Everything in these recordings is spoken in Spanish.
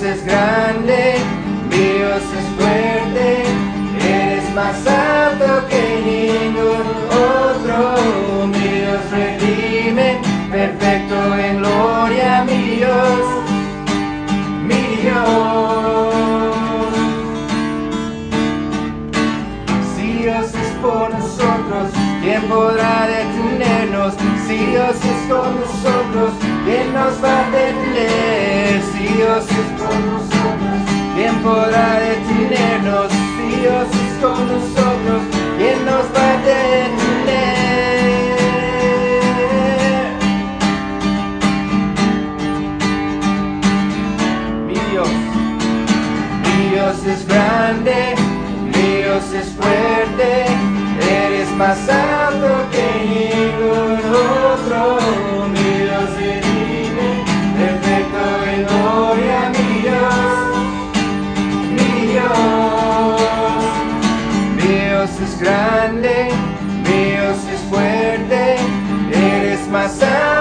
Dios es grande, Dios es fuerte, eres más alto que ningún otro, Dios redime, perfecto en gloria, mi Dios, mi Dios. Si Dios es por nosotros, ¿quién podrá detenernos? Si Dios es con nosotros, ¿quién nos va a detener? Dios es con nosotros, ¿quién podrá detenernos? Dios es con nosotros, ¿quién nos va a detener? Mi Dios, mi Dios es grande, Dios es fuerte, eres más alto que ningún grande, Dios es fuerte, eres más alto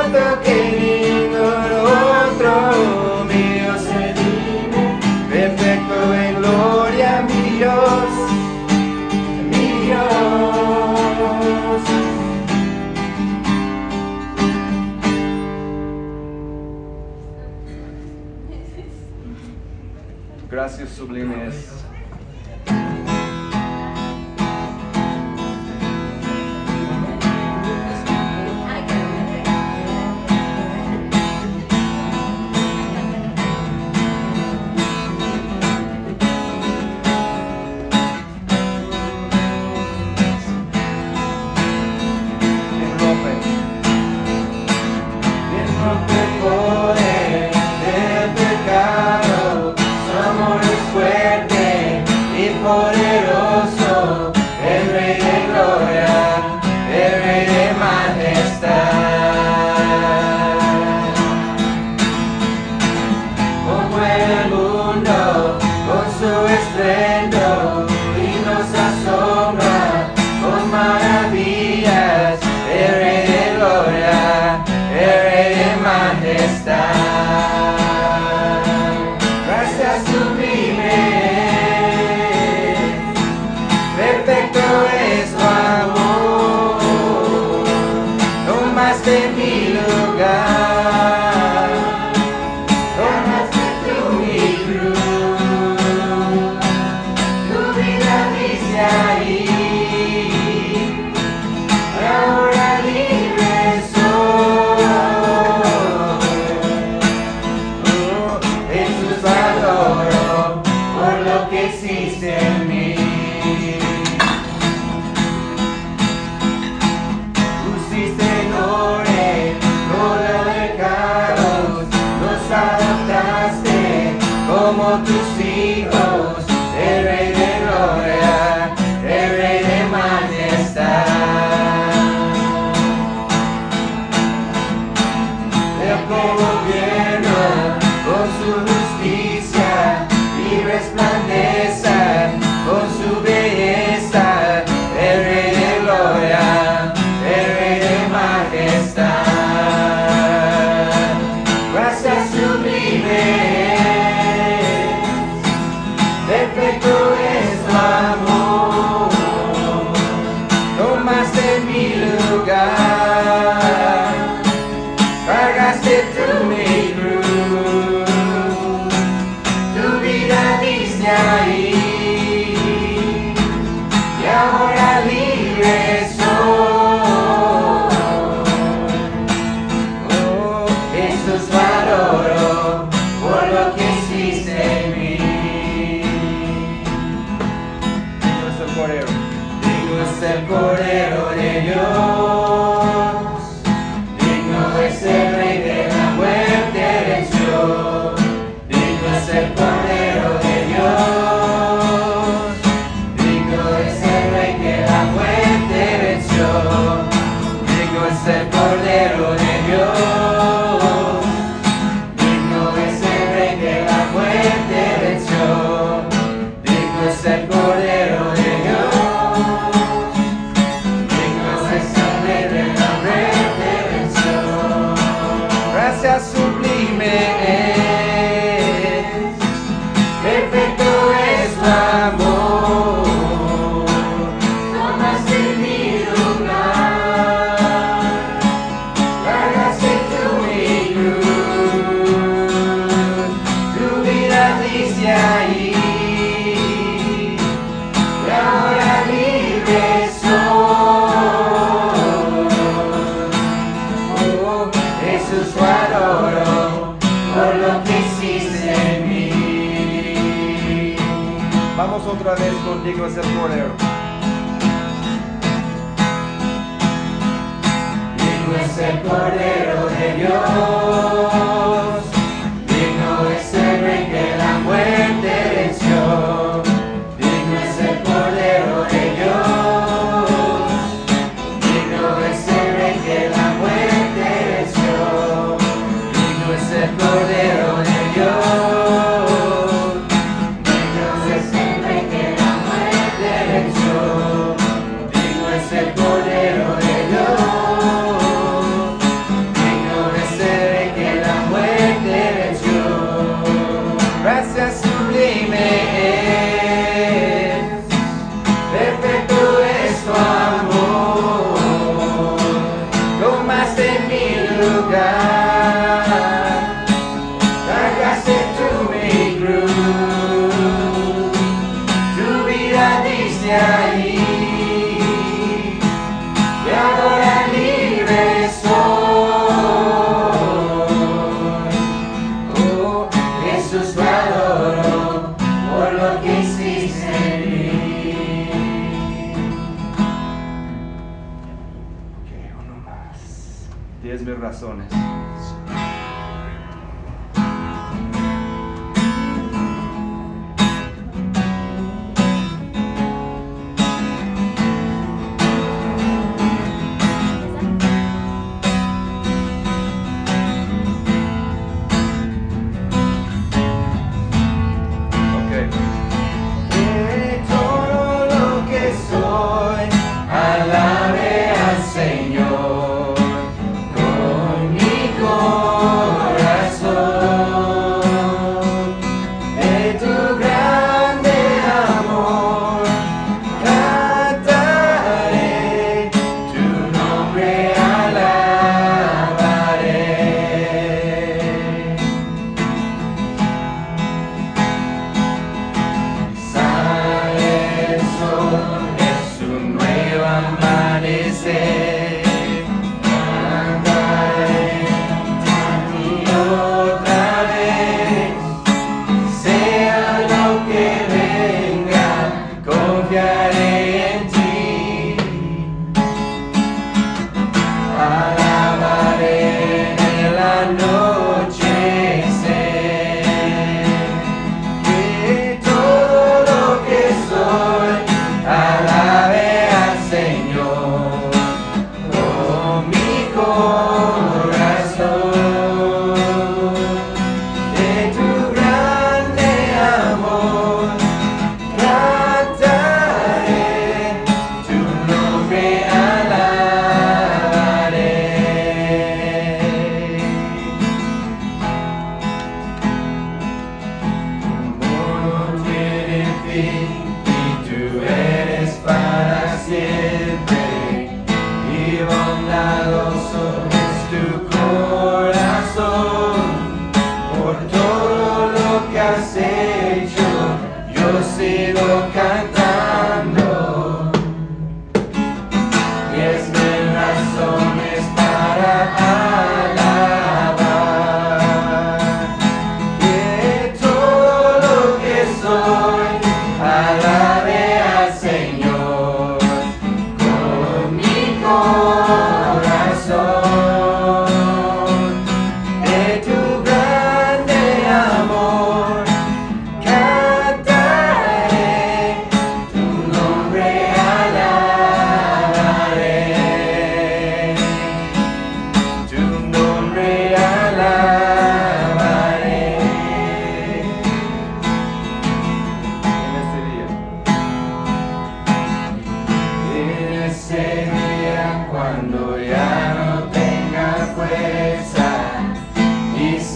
contigo es el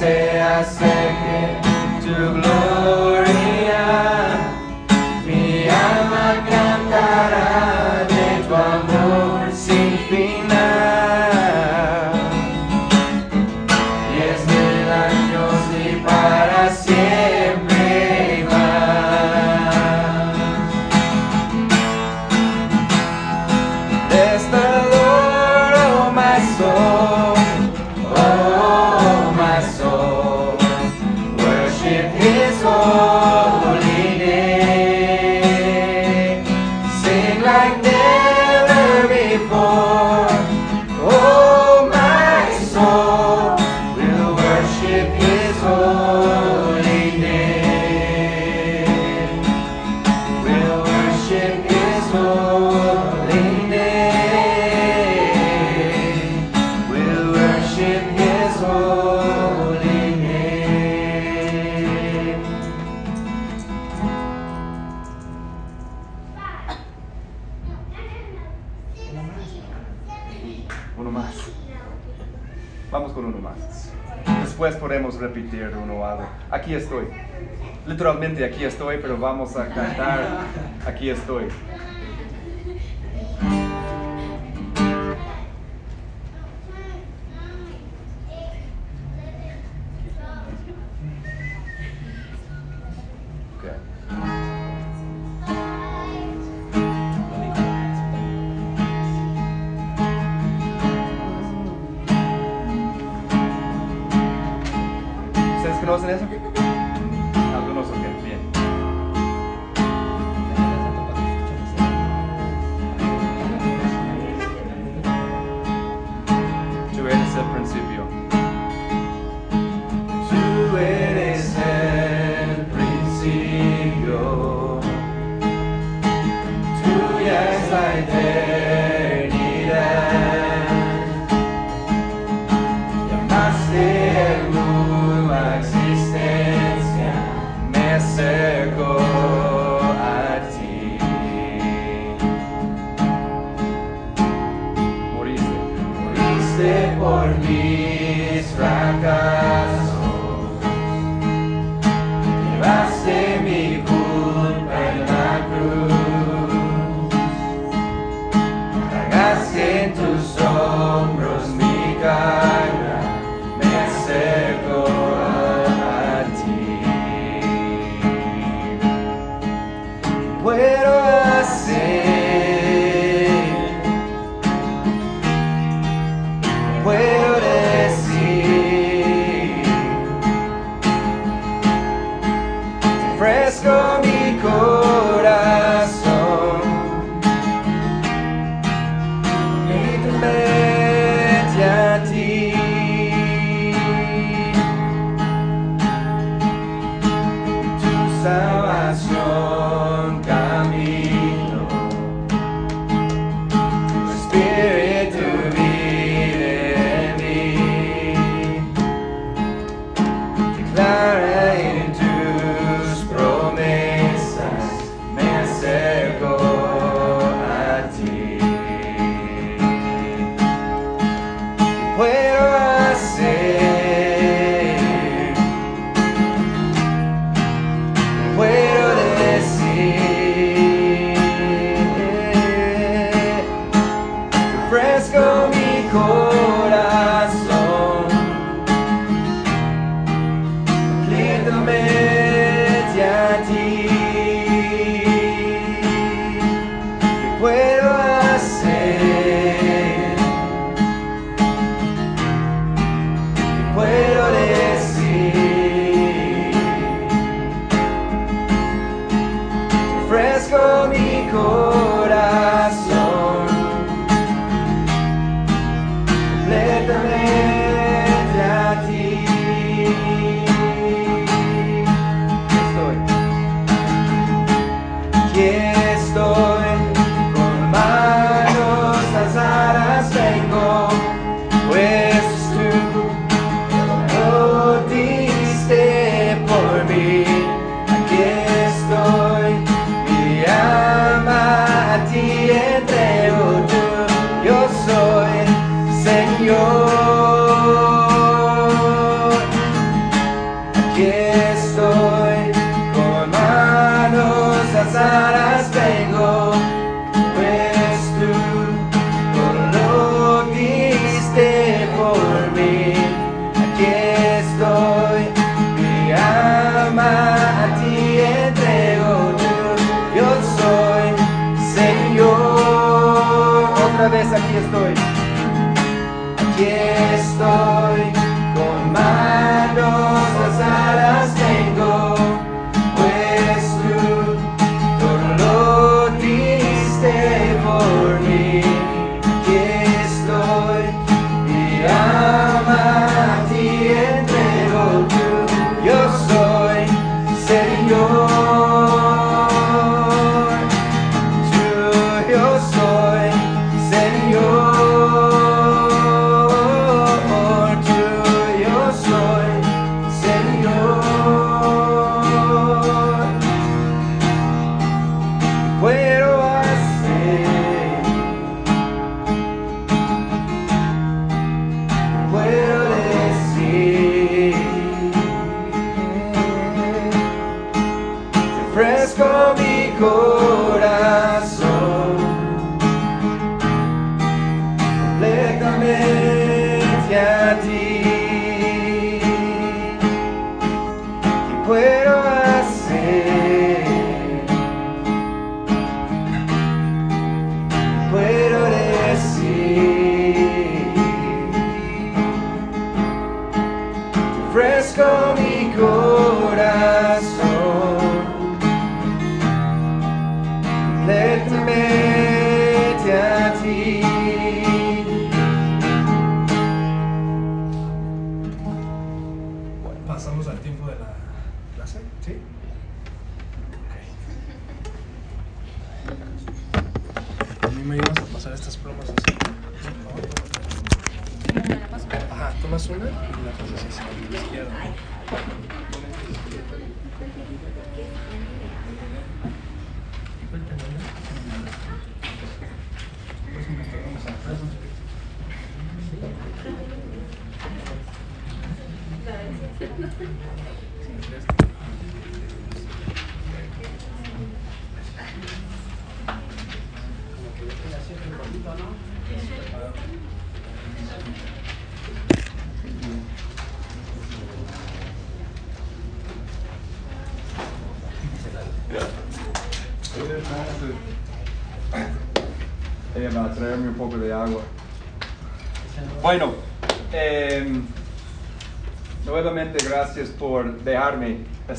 say I sang it to glory. aquí estoy, pero vamos a cantar aquí estoy. conocen eso?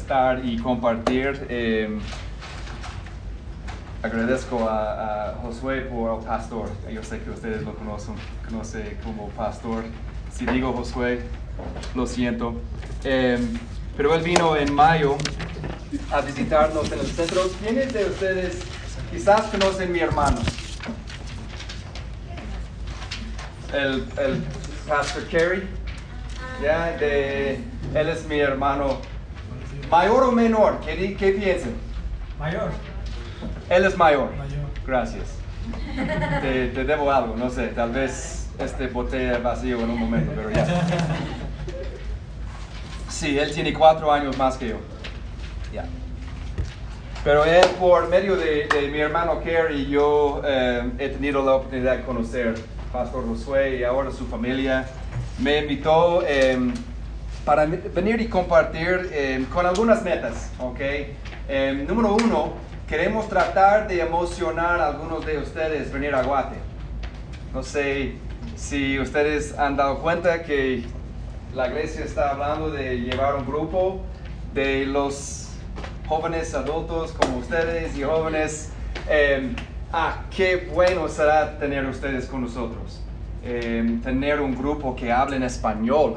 Estar y compartir. Em, agradezco a, a Josué por el pastor. Yo sé que ustedes lo conocen, conoce como pastor. Si digo Josué, lo siento. Em, pero él vino en mayo a visitarnos en el centro. ¿Quiénes de ustedes quizás conocen mi hermano? el, el Pastor Kerry, ya, de, él es mi hermano mayor o menor, ¿qué, qué piensan? Mayor. Él es mayor. Mayor. Gracias. Te, te debo algo, no sé, tal vez este botella vacío en un momento, pero ya. Sí, él tiene cuatro años más que yo. Ya. Pero él, por medio de, de mi hermano Kerry, yo eh, he tenido la oportunidad de conocer Pastor Josué y ahora su familia. Me invitó eh, para venir y compartir eh, con algunas metas, ¿ok? Eh, número uno, queremos tratar de emocionar a algunos de ustedes venir a Guate. No sé si ustedes han dado cuenta que la iglesia está hablando de llevar un grupo de los jóvenes adultos como ustedes y jóvenes. eh, ah, qué bueno será tener ustedes con nosotros. Eh, tener un grupo que hable en español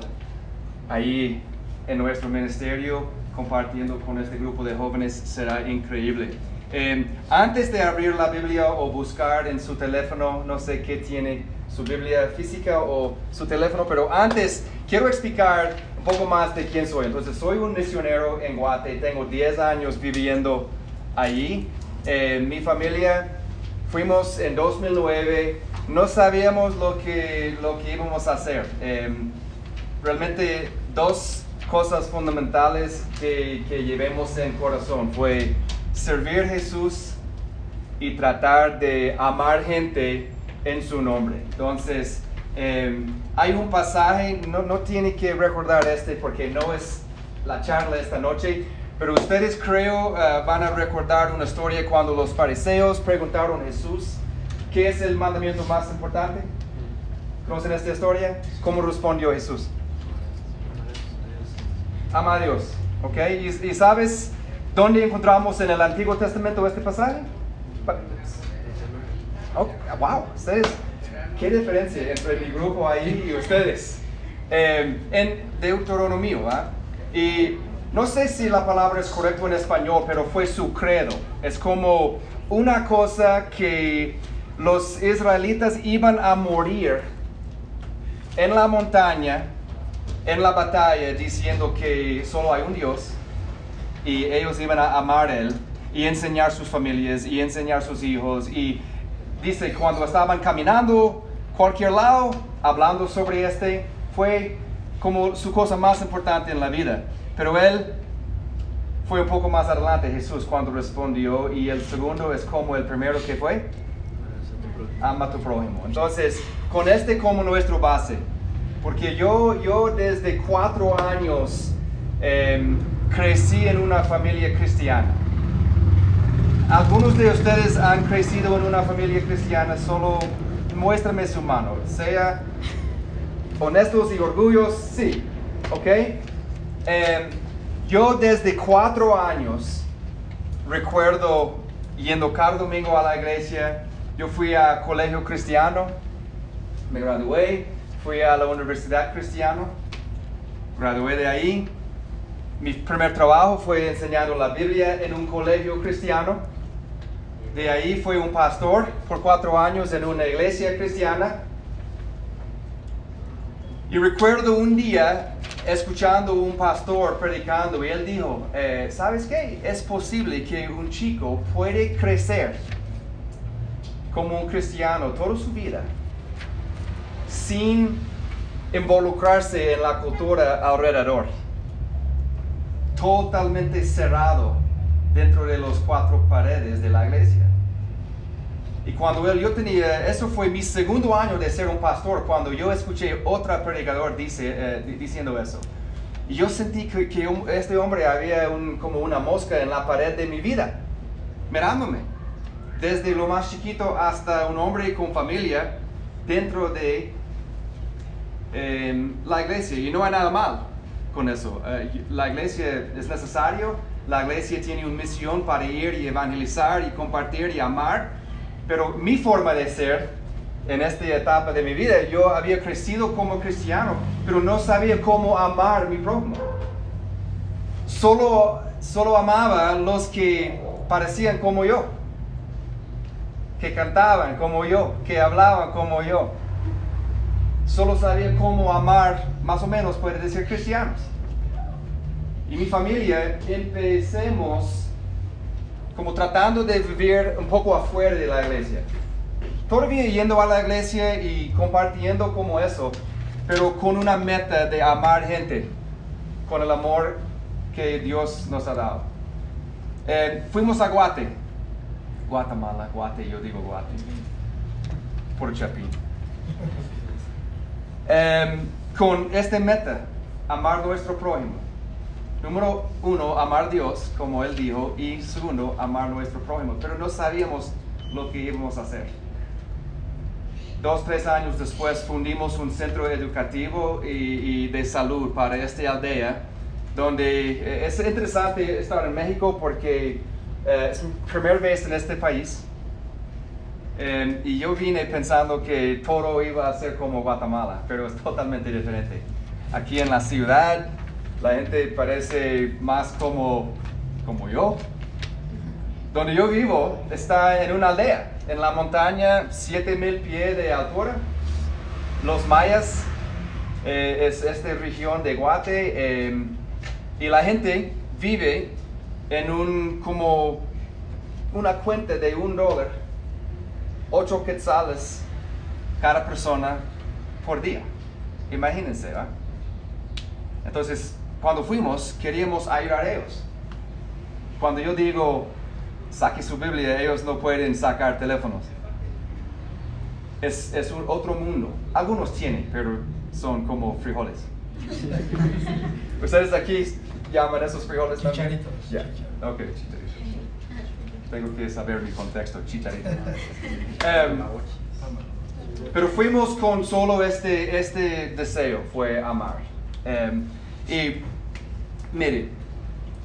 ahí en nuestro ministerio compartiendo con este grupo de jóvenes será increíble. Eh, antes de abrir la Biblia o buscar en su teléfono, no sé qué tiene su Biblia física o su teléfono, pero antes quiero explicar un poco más de quién soy. Entonces, soy un misionero en Guate, tengo 10 años viviendo allí. Eh, mi familia fuimos en 2009, no sabíamos lo que, lo que íbamos a hacer. Eh, realmente dos cosas fundamentales que, que llevemos en corazón fue servir a Jesús y tratar de amar gente en su nombre. Entonces, eh, hay un pasaje, no, no tiene que recordar este porque no es la charla esta noche, pero ustedes creo eh, van a recordar una historia cuando los fariseos preguntaron a Jesús, ¿qué es el mandamiento más importante? ¿Conocen esta historia? ¿Cómo respondió Jesús? Ama a Dios, ¿ok? ¿Y, sabes dónde encontramos en el Antiguo Testamento este pasaje? Pa- Oh, wow, ustedes, qué diferencia entre mi grupo ahí y ustedes. Eh, en Deuteronomio, ¿ah? Y no sé si la palabra es correcta en español, pero fue su credo. Es como una cosa que los israelitas iban a morir en la montaña, en la batalla, diciendo que solo hay un Dios y ellos iban a amar a Él y enseñar sus familias y enseñar sus hijos. Y dice, cuando estaban caminando cualquier lado, hablando sobre este, fue como su cosa más importante en la vida. Pero Él fue un poco más adelante, Jesús, cuando respondió. Y el segundo es como el primero que fue, ama a tu prójimo. Entonces, con este como nuestro base, porque yo, yo desde cuatro años em, crecí en una familia cristiana. Algunos de ustedes han crecido en una familia cristiana, solo muéstrame su mano, sea honestos y orgullos, sí, ¿ok? Em, yo desde cuatro años recuerdo yendo cada domingo a la iglesia, yo fui a colegio cristiano, me gradué, fui a la universidad cristiana, gradué de ahí. Mi primer trabajo fue enseñando la Biblia en un colegio cristiano. De ahí fui un pastor por cuatro años en una iglesia cristiana. Y recuerdo un día escuchando un pastor predicando y él dijo, eh, ¿sabes qué? Es posible que un chico puede crecer como un cristiano toda su vida sin involucrarse en la cultura alrededor. Totalmente cerrado dentro de los cuatro paredes de la iglesia. Y cuando él, yo tenía, eso fue mi segundo año de ser un pastor, cuando yo escuché otro predicador dice, eh, di- diciendo eso. Y yo sentí que, que este hombre había un- como una mosca en la pared de mi vida, mirándome. Desde lo más chiquito hasta un hombre con familia dentro de em, la iglesia. Y no hay nada mal con eso. Eh, la iglesia es necesario, la iglesia tiene una misión para ir y evangelizar y compartir y amar. Pero mi forma de ser en esta etapa de mi vida, yo había crecido como cristiano, pero no sabía cómo amar mi prójimo. Solo, solo amaba los que parecían como yo, que cantaban como yo, que hablaban como yo. Solo sabía cómo amar, más o menos, puede decir, cristianos. Y mi familia empecemos como tratando de vivir un poco afuera de la iglesia. Todavía yendo a la iglesia y compartiendo como eso, pero con una meta de amar gente, con el amor que Dios nos ha dado. Eh, fuimos a Guate, Guatemala, Guate, yo digo Guate, por Chapín. Em, con esta meta, amar nuestro prójimo. Número uno, amar a Dios, como Él dijo, y segundo, amar a nuestro prójimo. Pero no sabíamos lo que íbamos a hacer. Dos, tres años después fundimos un centro educativo y, de salud para esta aldea, donde eh, es interesante estar en México porque eh, es mi primera vez en este país. Eh, y yo vine pensando que todo iba a ser como Guatemala, pero es totalmente diferente. Aquí en la ciudad, la gente parece más como, como yo. Donde yo vivo está en una aldea, en la montaña, 7000 pies de altura. Los mayas eh, es esta región de Guate eh, y la gente vive en un como una cuenta de un dólar, ocho quetzales cada persona por día. Imagínense, ¿va? Entonces, cuando fuimos, queríamos ayudar a ellos. Cuando yo digo, saque su Biblia, ellos no pueden sacar teléfonos. Es, es un otro mundo. Algunos tienen, pero son como frijoles. ¿Ustedes aquí llaman esos frijoles también? Chicharitos. Ya, ok, chicharitos. Tengo que saber mi contexto, chicharito. Em, pero fuimos con solo este, este deseo, fue amar. Em, y mire,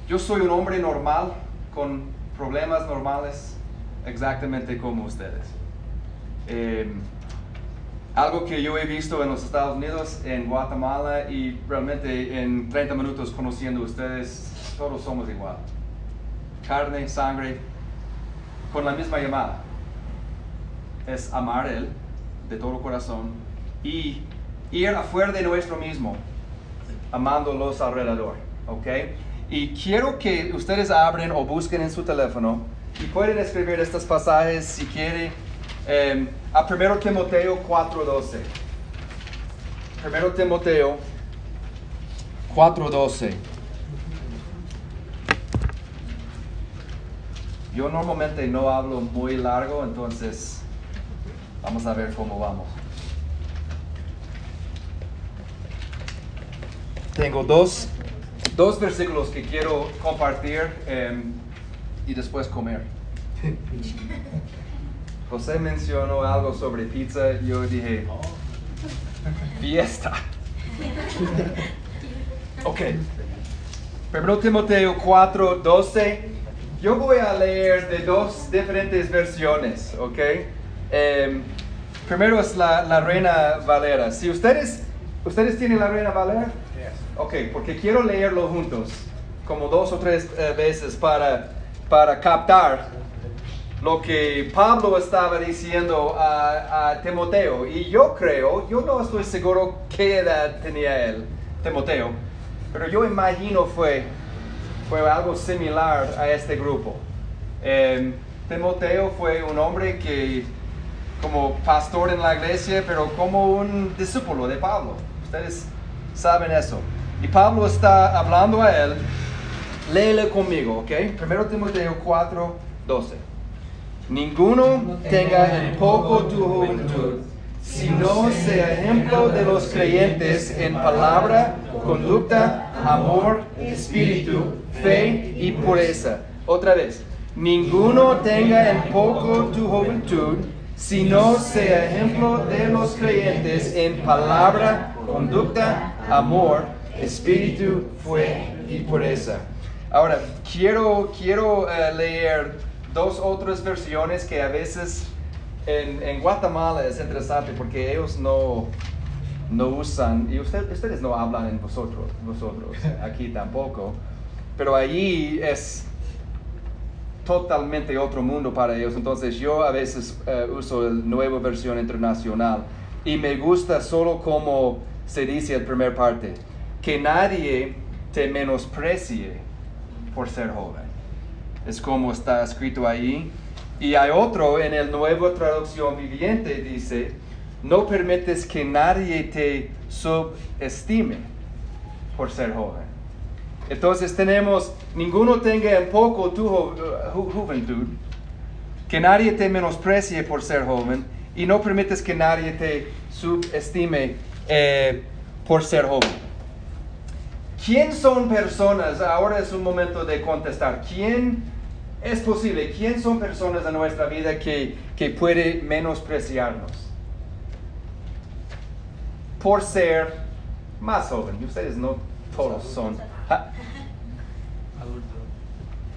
yo soy un hombre normal, con problemas normales, exactamente como ustedes. Em, algo que yo he visto en los Estados Unidos, en Guatemala y realmente en 30 minutos conociendo a ustedes, todos somos igual. Carne, sangre, con la misma llamada. Es amar Él de todo corazón y ir afuera de nuestro mismo, amándolos alrededor. ¿Ok? Y quiero que ustedes abren o busquen en su teléfono y pueden escribir estos pasajes si quieren eh, a 1 Timoteo 4:12. 1 Timoteo 4:12. Yo normalmente no hablo muy largo, entonces vamos a ver cómo vamos. Tengo dos, dos versículos que quiero compartir eh, y después comer. José mencionó algo sobre pizza, yo dije, fiesta. Ok. Primero Timoteo 4, 12. Yo voy a leer de dos diferentes versiones, ¿ok? Em, primero es la, la Reina Valera. Si ustedes, ¿ustedes tienen la Reina Valera? Ok, porque quiero leerlo juntos, como dos o tres eh, veces para, para captar lo que Pablo estaba diciendo a, a, Timoteo. Y yo creo, yo no estoy seguro qué edad tenía él, Timoteo, pero yo imagino fue, fue algo similar a este grupo. Eh, Timoteo fue un hombre que, como pastor en la iglesia, pero como un discípulo de Pablo. Ustedes saben eso. Y Pablo está hablando a él. Léele conmigo, ¿ok? Primero Timoteo 4, 12. Ninguno tenga en poco tu juventud, sino sea ejemplo de los creyentes en palabra, conducta, amor, espíritu, fe y pureza. Otra vez, ninguno tenga en poco tu juventud, sino sea ejemplo de los creyentes en palabra, conducta, amor, espíritu, fe y pureza. Ahora, quiero, quiero uh, leer dos otras versiones que a veces en, en, Guatemala es interesante porque ellos no, no usan, y usted, ustedes no hablan en vosotros, vosotros, aquí tampoco, pero allí es totalmente otro mundo para ellos. Entonces yo a veces uh, uso la nueva versión internacional y me gusta solo como se dice en primera parte, que nadie te menosprecie por ser joven es como está escrito ahí. Y hay otro en el Nuevo Traducción Viviente, dice, no permites que nadie te subestime por ser joven. Entonces tenemos, ninguno tenga en poco tu ju juventud, que nadie te menosprecie por ser joven, y no permites que nadie te subestime eh, por ser joven. ¿Quién son personas? Ahora es un momento de contestar. ¿Quién es posible? ¿Quién son personas en nuestra vida que, que puede menospreciarnos? Por ser más joven. Ustedes no todos son. Adultos.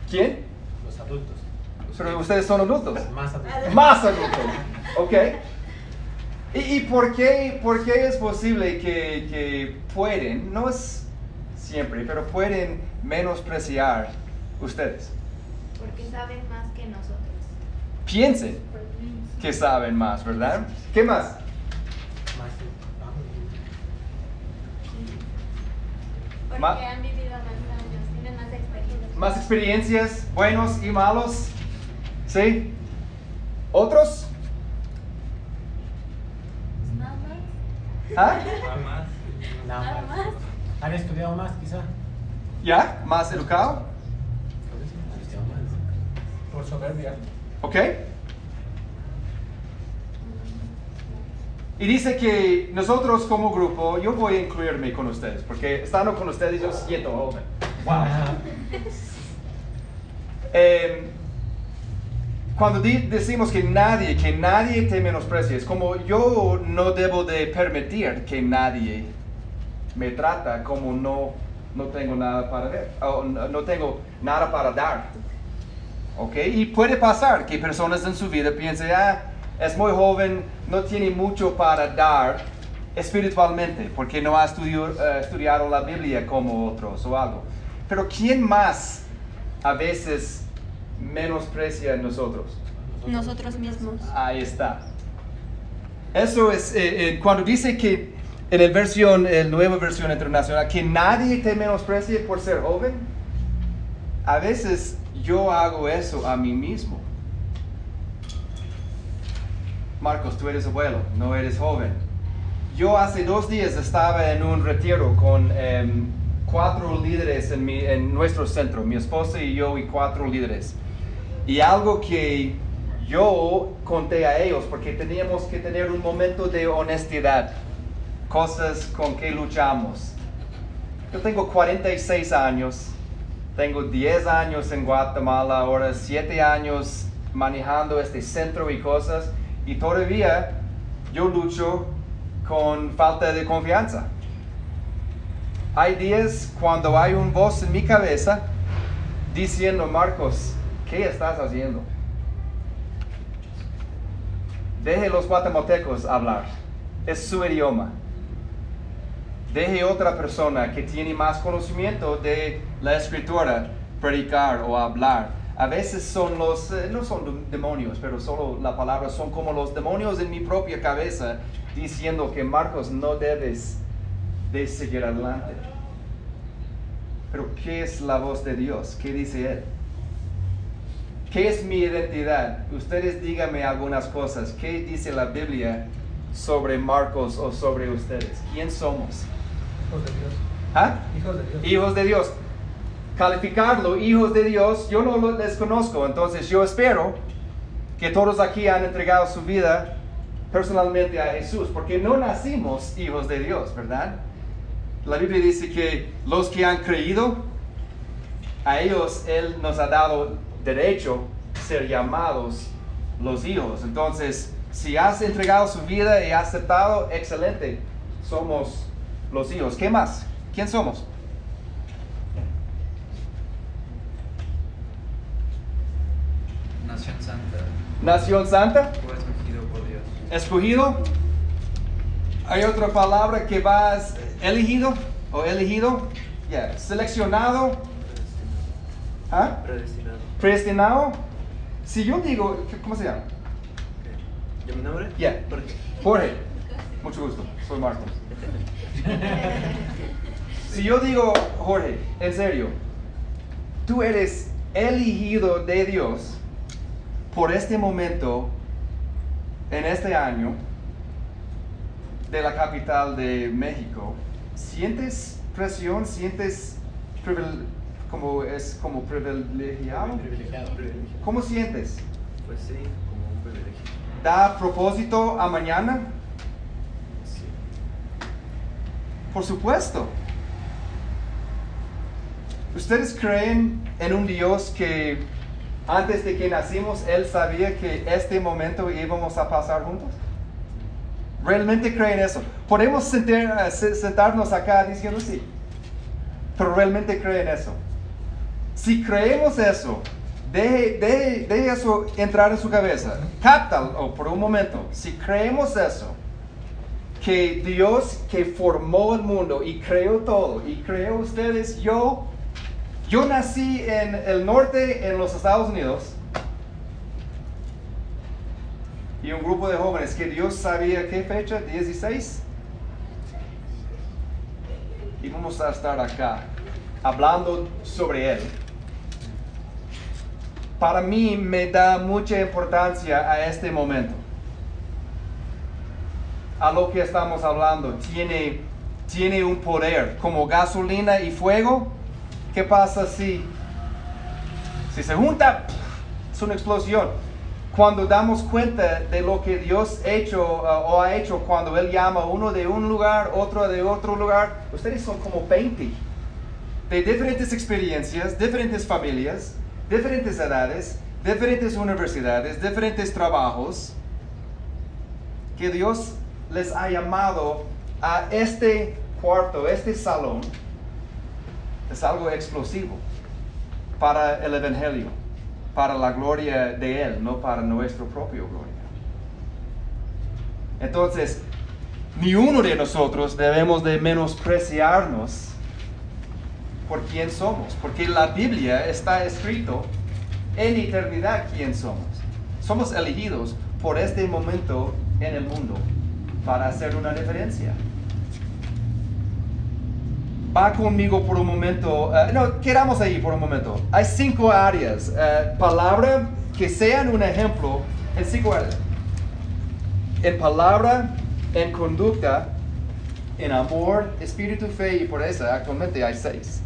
¿Quién? Los adultos. Pero ustedes son adultos. Más adultos. Más adultos. ¿Ok? ¿Y, y por, qué, por qué es posible que, que pueden, no es siempre, pero pueden menospreciar ustedes? Porque saben más que nosotros. Piensen que saben más, ¿verdad? ¿Qué más? Más Porque han vivido más años, tienen más experiencia. ¿Más experiencias, buenos y malos? ¿Sí? ¿Otros? Nada más. ¿Ah? Más. Nada Nada más. ¿Han estudiado más, quizá? ¿Ya? ¿Más educado? Por soberbia. ¿Ok? Y dice que nosotros como grupo, yo voy a incluirme con ustedes, porque estando con ustedes yo siento joven. Wow. Eh, cuando decimos que nadie, que nadie te menosprecie, es como yo no debo de permitir que nadie me trata como no, no tengo nada para ver, o no tengo nada para dar. ¿Ok? Y puede pasar que personas en su vida piensen, ah, es muy joven, no tiene mucho para dar espiritualmente, porque no ha estudio- eh, estudiado la Biblia como otros o algo. Pero ¿quién más a veces menosprecia a nosotros? Nosotros mismos. Ahí está. Eso es, eh, eh, cuando dice que en el versión, el nueva versión internacional, que nadie te menosprecie por ser joven, a veces yo hago eso a mí mismo. Marcos, tú eres abuelo, no eres joven. Yo hace dos días estaba en un retiro con em, cuatro líderes en, mi- en nuestro centro, mi esposa y yo y cuatro líderes. Y algo que yo conté a ellos, porque teníamos que tener un momento de honestidad, cosas con que luchamos. Yo tengo 46 años, tengo 10 años en Guatemala, ahora 7 años manejando este centro y cosas, y todavía yo lucho con falta de confianza. Hay días cuando hay un voz en mi cabeza diciendo, Marcos, ¿qué estás haciendo? Deje los guatemaltecos hablar, es su idioma. Deje otra persona que tiene más conocimiento de la escritura predicar o hablar. A veces son los, eh, no son dem- demonios, pero solo la palabra son como los demonios en mi propia cabeza diciendo que Marcos no debes de seguir adelante. Pero ¿qué es la voz de Dios? ¿Qué dice Él? ¿Qué es mi identidad? Ustedes díganme algunas cosas. ¿Qué dice la Biblia sobre Marcos o sobre ustedes? ¿Quién somos? Hijos de Dios. ¿Ah? Hijos de Dios. Hijos de Dios. Calificarlo, hijos de Dios, yo no les conozco, entonces yo espero que todos aquí han entregado su vida personalmente a Jesús, porque no nacimos hijos de Dios, ¿verdad? La Biblia dice que los que han creído, a ellos Él nos ha dado derecho ser llamados los hijos. Entonces, si has entregado su vida y has aceptado, excelente, somos los hijos. ¿Qué más? ¿Quién somos? Nación Santa Nación Santa, escogido por Dios. escogido. Hay otra palabra que vas elegido o elegido, ya, seleccionado, ¿ah? Predestinado. predestinado. Si yo digo, ¿cómo se llama? ¿Yo mi nombre? ¿Por qué? Jorge, mucho gusto, soy Marcos. Si yo digo, Jorge, en serio, tú eres elegido de Dios por este momento, en este año, de la capital de México, ¿sientes presión? ¿Sientes privil- como es como privilegiado? Privilegiado. ¿Cómo sientes? Pues sí, como un privilegio. ¿Da propósito a mañana? Sí. Por supuesto. ¿Ustedes creen en un Dios que antes de que nacimos Él sabía que este momento íbamos a pasar juntos? ¿Realmente creen eso? Podemos sentar- se- sentarnos acá diciendo sí, pero ¿realmente creen eso? Si creemos eso, deje, deje- deje eso entrar en su cabeza. Cáptalo por un momento. Si creemos eso, que Dios que formó el mundo y creó todo y creó ustedes, yo, yo nací en el norte en los Estados Unidos y un grupo de jóvenes que Dios sabía qué fecha, 16, y vamos a estar acá hablando sobre Él. Para mí me da mucha importancia a este momento a lo que estamos hablando tiene, tiene un poder como gasolina y fuego. ¿Qué pasa si, si se junta? Es una explosión. Cuando damos cuenta de lo que Dios hecho, uh, o ha hecho cuando Él llama uno de un lugar, otro de otro lugar, ustedes son como 20 de diferentes experiencias, diferentes familias, diferentes edades, diferentes universidades, diferentes trabajos, que Dios les ha llamado a este cuarto, este salón, es algo explosivo para el Evangelio, para la gloria de Él, no para nuestra propia gloria. Entonces, ni uno de nosotros debemos de menospreciarnos por quién somos, porque la Biblia está escrito en eternidad quién somos. Somos elegidos por este momento en el mundo para hacer una diferencia. Va conmigo por un momento, eh, no, quedamos ahí por un momento. Hay cinco áreas, eh, palabra que sean un ejemplo en cinco áreas. En palabra, en conducta, en amor, espíritu, fe y pureza. Actualmente hay seis.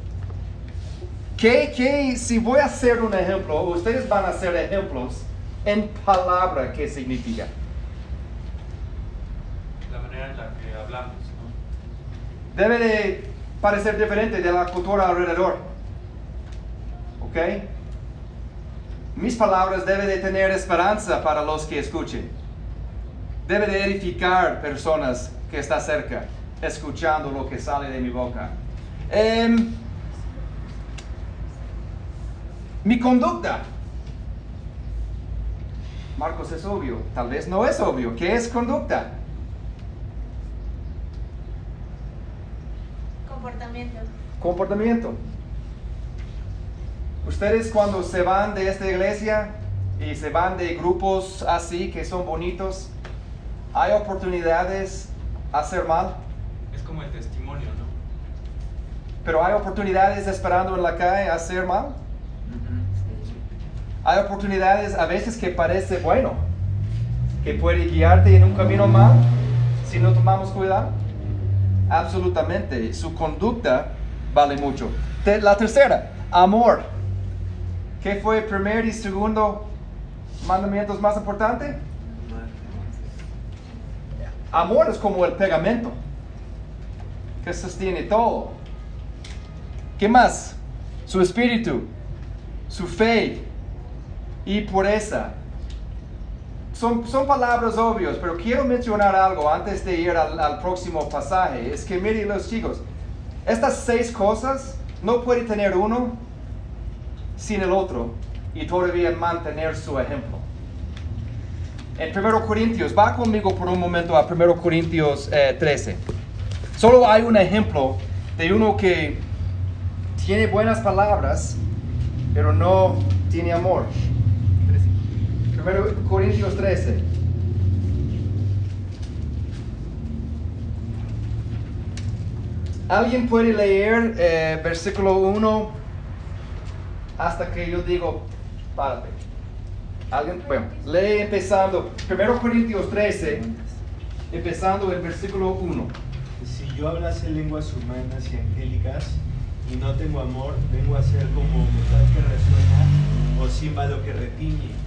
¿Qué, qué, si voy a hacer un ejemplo, ustedes van a hacer ejemplos en palabra, ¿qué significa? La manera en la que hablamos, ¿no? Debe de parecer diferente de la cultura alrededor. ¿Ok? Mis palabras deben de tener esperanza para los que escuchen. Debe de edificar personas que están cerca, escuchando lo que sale de mi boca. Em, mi conducta. Marcos es obvio, tal vez no es obvio. ¿Qué es conducta? Comportamiento. Comportamiento. Ustedes cuando se van de esta iglesia y se van de grupos así que son bonitos, hay oportunidades a hacer mal, Es como el testimonio, ¿no? pero hay oportunidades esperando en la calle a hacer mal. Hay oportunidades a veces que parece bueno, que puede guiarte en un camino mal si no tomamos cuidado. Absolutamente, su conducta vale mucho. La tercera, amor. ¿Qué fue el primer y segundo mandamientos más importante? Amor es como el pegamento que sostiene todo. ¿Qué más? Su espíritu, su fe y pureza. Son, son palabras obvias, pero quiero mencionar algo antes de ir al, próximo pasaje. Es que miren los chicos, estas seis cosas no puede tener uno sin el otro y todavía mantener su ejemplo. En 1 Corintios, va conmigo por un momento a 1 Corintios eh, 13. Solo hay un ejemplo de uno que tiene buenas palabras, pero no tiene amor. 1 Corintios 13. ¿Alguien puede leer eh, versículo 1 hasta que yo digo, párate? ¿Alguien? Bueno, lee empezando, 1 Corintios 13, empezando el versículo 1. Si yo hablase lenguas humanas y angélicas y no tengo amor, vengo a ser como metal que resuena o címbalo que retiñe.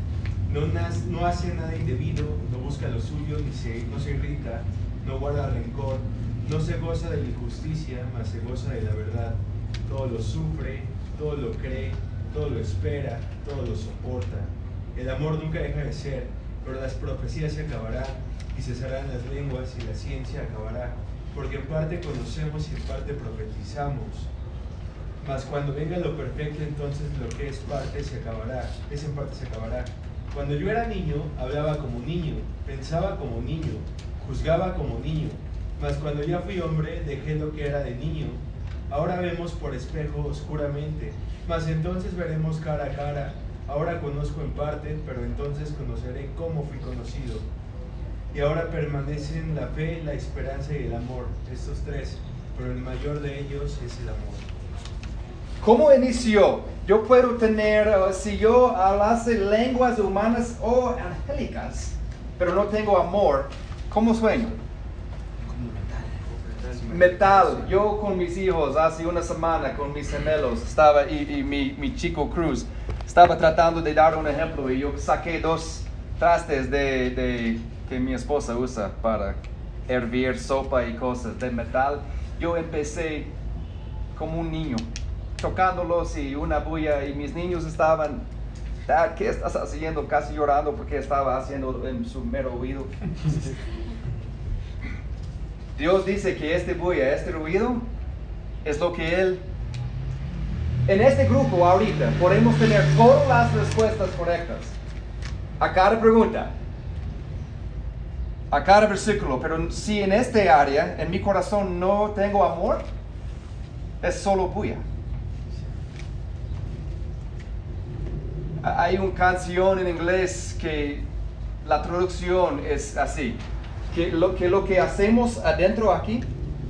No, hace nada indebido, no busca lo suyo, no se irrita, no guarda rencor, no se goza de la injusticia, mas se goza de la verdad. Todo lo sufre, todo lo cree, todo lo espera, todo lo soporta. El amor nunca deja de ser, pero las profecías se acabarán y cesarán las lenguas y la ciencia acabará, porque en parte conocemos y en parte profetizamos. Mas cuando venga lo perfecto, entonces lo que es parte se acabará, esa en parte se acabará. Cuando yo era niño, hablaba como niño, pensaba como niño, juzgaba como niño. Mas cuando ya fui hombre, dejé lo que era de niño. Ahora vemos por espejo oscuramente, mas entonces veremos cara a cara. Ahora conozco en parte, pero entonces conoceré cómo fui conocido. Y ahora permanecen la fe, la esperanza y el amor, estos tres, pero el mayor de ellos es el amor. ¿Cómo inició? Yo puedo tener, uh, si yo hablase lenguas humanas o angélicas, pero no tengo amor, ¿cómo sueño? Metal. Yo con mis hijos hace una semana, con mis gemelos, estaba, y, y mi, mi chico Cruz, estaba tratando de dar un ejemplo y yo saqué dos trastes de, de- que mi esposa usa para hervir sopa y cosas de metal. Yo empecé como un niño, tocándolos y una bulla y mis niños estaban, Dad, ¿qué estás haciendo? Casi llorando porque estaba haciendo en su mero oído. Dios dice que este bulla, este ruido, es lo que Él... En este grupo ahorita podemos tener todas las respuestas correctas a cada pregunta, a cada versículo, pero si en este área, en mi corazón, no tengo amor, es solo bulla. Hay una canción en inglés que la traducción es así, que lo que, lo que hacemos adentro aquí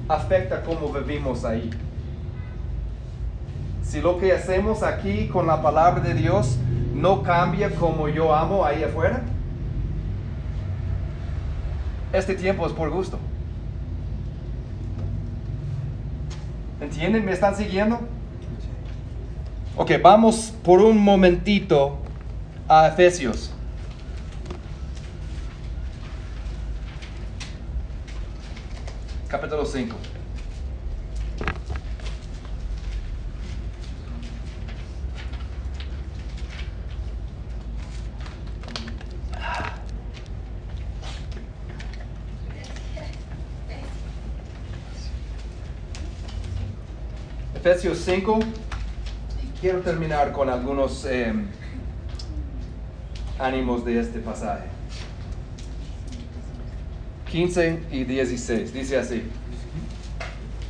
afecta cómo vivimos ahí. Si lo que hacemos aquí con la palabra de Dios no cambia como yo amo ahí afuera, este tiempo es por gusto. ¿Entienden? ¿Me están siguiendo? Ok, vamos por un momentito a Efesios. Capítulo 5. Efesios 5. Quiero terminar con algunos eh, ánimos de este pasaje. 15 y 16. Dice así.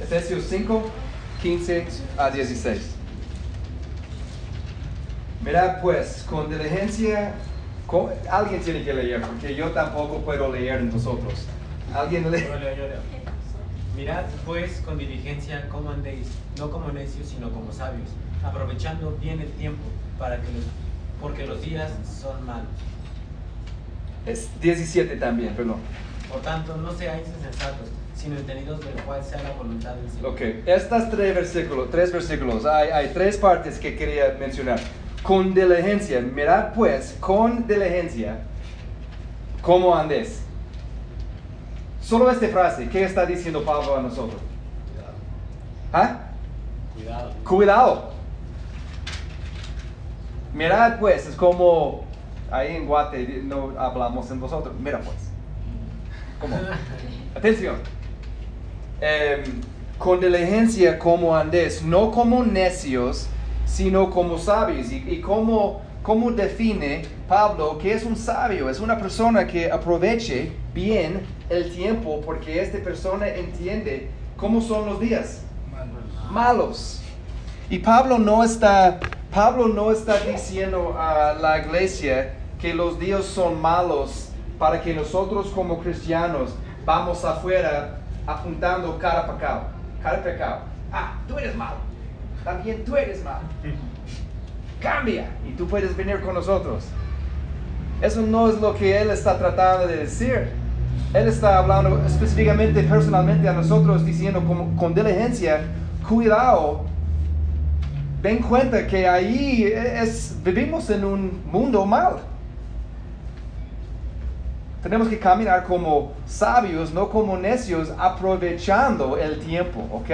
Efesios 5, 15 a 16. Mirad pues, con diligencia, con- alguien tiene que leer, porque yo tampoco puedo leer en vosotros. ¿Alguien lee? Yo leo, yo leo. Mirad pues con diligencia cómo andéis, no como necios, sino como sabios, aprovechando bien el tiempo, para que los, porque los días son malos. Es 17 también, perdón. Por tanto, no seáis insensatos, sino entendidos del cual sea la voluntad del Señor. Ok, estas tres versículos, tres versículos, hay, hay tres partes que quería mencionar. Con diligencia, mirad pues, con diligencia, cómo andes. Solo esta frase, ¿qué está diciendo Pablo a nosotros? ¿Ah? Cuidado. Cuidado. Mirad pues, es como ahí en Guate no hablamos en vosotros. Mira pues. ¿Cómo? Atención. Em, con diligencia como andes, no como necios, sino como sabios. ¿Y, y cómo, cómo define Pablo que es un sabio? Es una persona que aproveche bien el tiempo porque esta persona entiende cómo son los días malos. Y Pablo no está, Pablo no está diciendo a la iglesia que los días son malos para que nosotros como cristianos vamos afuera apuntando cada pecado, cada pecado. Ah, tú eres malo. También tú eres malo. Cambia y tú puedes venir con nosotros. Eso no es lo que él está tratando de decir. Él está hablando específicamente, personalmente a nosotros, diciendo como, con diligencia, cuidado, den cuenta que ahí es, vivimos en un mundo mal. Tenemos que caminar como sabios, no como necios, aprovechando el tiempo, ¿ok?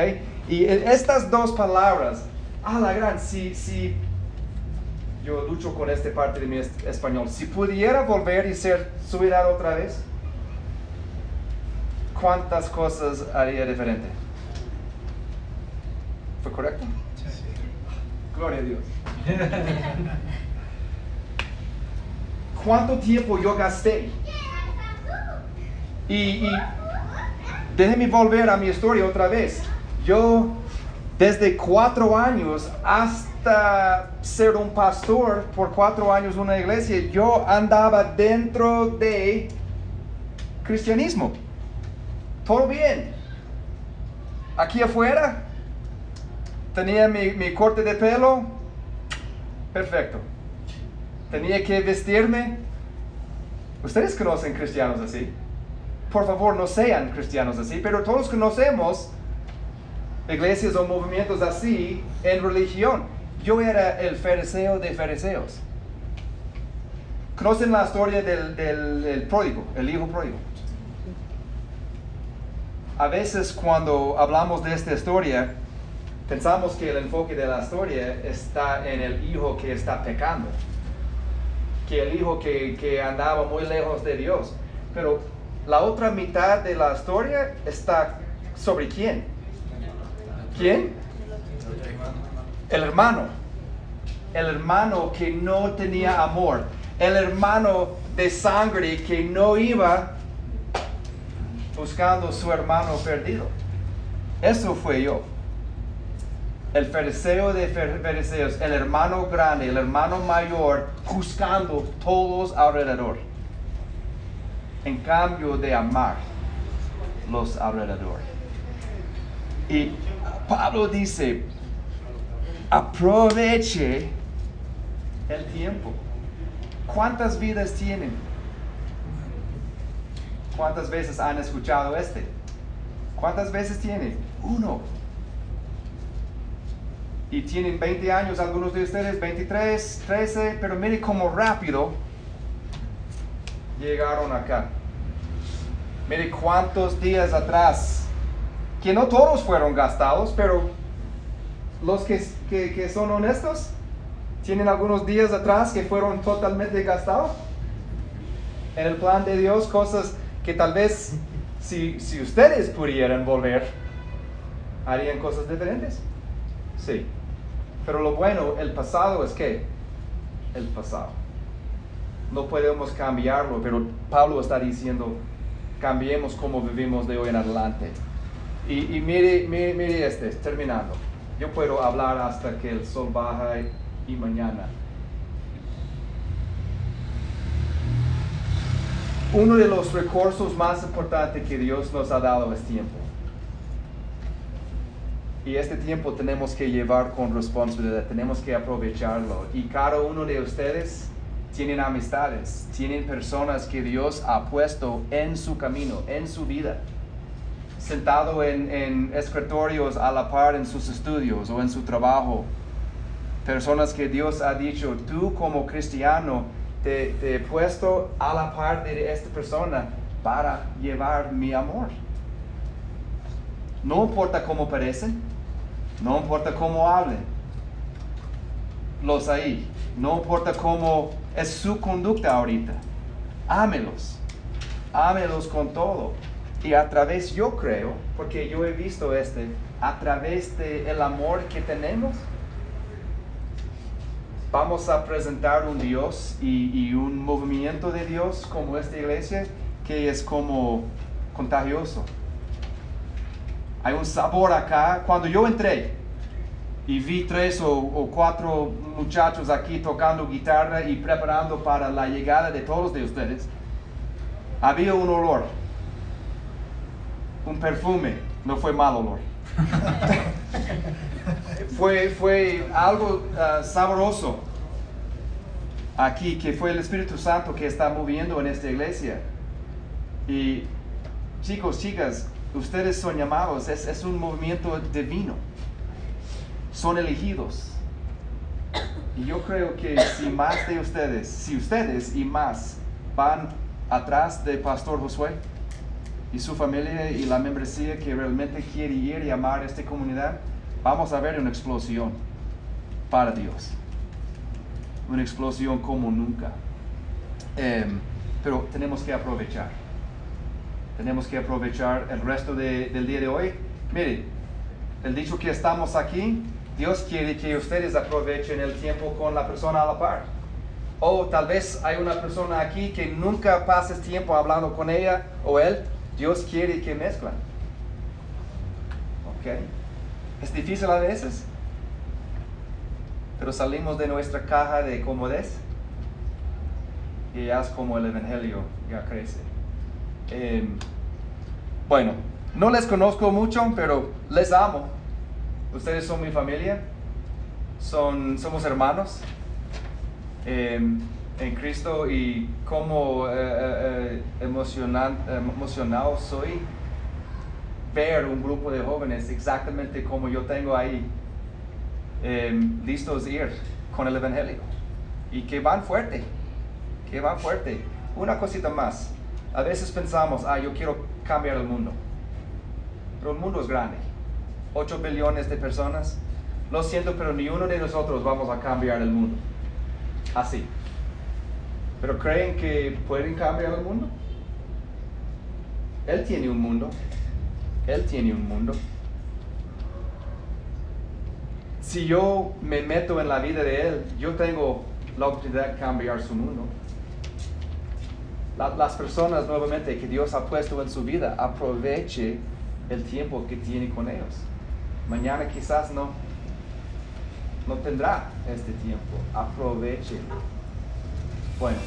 Y estas dos palabras, a la gran, si, si yo lucho con esta parte de mi es- español, si pudiera volver y ser edad otra vez, ¿cuántas cosas haría diferente? ¿Fue correcto? Gloria a Dios. ¿Cuánto tiempo yo gasté? Y, y déjeme volver a mi historia otra vez. Yo, desde cuatro años hasta ser un pastor por cuatro años en una iglesia, yo andaba dentro de cristianismo. Todo bien. Aquí afuera, tenía mi, mi corte de pelo, perfecto. Tenía que vestirme. Ustedes conocen cristianos así. Por favor, no sean cristianos así, pero todos conocemos iglesias o movimientos así en religión. Yo era el fariseo de fariseos. ¿Conocen la historia del, del, del pródigo, el hijo pródigo? A veces cuando hablamos de esta historia, pensamos que el enfoque de la historia está en el hijo que está pecando, que el hijo que, que andaba muy lejos de Dios. Pero la otra mitad de la historia está sobre quién. ¿Quién? El hermano. El hermano que no tenía amor. El hermano de sangre que no iba buscando su hermano perdido. Eso fue yo. El fariseo de fariseos, el hermano grande, el hermano mayor, juzgando todos alrededor. En cambio de amar los alrededor. Y Pablo dice, aproveche el tiempo. ¿Cuántas vidas tienen? ¿Cuántas veces han escuchado este? ¿Cuántas veces tienen? Uno. Y tienen 20 años algunos de ustedes, 23, 13, pero mire cómo rápido llegaron acá. Mire cuántos días atrás, que no todos fueron gastados, pero los que, que, que son honestos, tienen algunos días atrás que fueron totalmente gastados. En el plan de Dios, cosas que tal vez si, si ustedes pudieran volver, harían cosas diferentes. Sí. Pero lo bueno, el pasado es que el pasado. No podemos cambiarlo, pero Pablo está diciendo, cambiemos cómo vivimos de hoy en adelante. Y, y mire, mire, mire este, terminando. Yo puedo hablar hasta que el sol baja y mañana. Uno de los recursos más importantes que Dios nos ha dado es tiempo. Y este tiempo tenemos que llevar con responsabilidad, tenemos que aprovecharlo. Y cada uno de ustedes tienen amistades, tienen personas que Dios ha puesto en su camino, en su vida. Sentado en, en escritorios a la par en sus estudios o en su trabajo. Personas que Dios ha dicho, tú como cristiano te, te he puesto a la par de esta persona para llevar mi amor. No importa cómo parecen, no importa cómo hablen, los ahí. No importa cómo es su conducta ahorita. Ámelos. Ámelos con todo. Y a través, yo creo, porque yo he visto este, a través del el amor que tenemos, vamos a presentar un Dios y un movimiento de Dios como esta iglesia que es como contagioso hay un sabor acá. Cuando yo entré y vi tres o, o, cuatro muchachos aquí tocando guitarra y preparando para la llegada de todos de ustedes, había un olor, un perfume, no fue mal olor. fue, fue algo uh, sabroso aquí, que fue el Espíritu Santo que está moviendo en esta iglesia. Y chicos, chicas, Ustedes son llamados, es, un movimiento divino. Son elegidos. Y yo creo que si más de ustedes, si ustedes y más van atrás de Pastor Josué y su familia y la membresía que realmente quiere ir y amar esta comunidad, vamos a ver una explosión para Dios. Una explosión como nunca. Eh, pero tenemos que aprovechar tenemos que aprovechar el resto de, del día de hoy. Mire, el dicho que estamos aquí, Dios quiere que ustedes aprovechen el tiempo con la persona a la par. O tal vez hay una persona aquí que nunca pases tiempo hablando con ella o él. Dios quiere que mezclan. ¿Ok? Es difícil a veces. Pero salimos de nuestra caja de comodez y ya es como el Evangelio ya crece. Eh, bueno, no les conozco mucho, pero les amo. Ustedes son mi familia, son, somos hermanos eh, en Cristo y como eh, eh, emocionado soy ver un grupo de jóvenes exactamente como yo tengo ahí, listos a ir con el Evangelio y que van fuerte, que van fuerte. Una cosita más, a veces pensamos, ah, yo quiero cambiar el mundo, pero el mundo es grande, 8 billones de personas, lo siento, pero ni uno de nosotros vamos a cambiar el mundo, así. ¿Pero creen que pueden cambiar el mundo? Él tiene un mundo. Él tiene un mundo. Si yo me meto en la vida de Él, yo tengo la oportunidad de cambiar su mundo las personas nuevamente que Dios ha puesto en su vida, aproveche el tiempo que tiene con ellos. Mañana quizás no, no tendrá este tiempo. Aproveche. Bueno.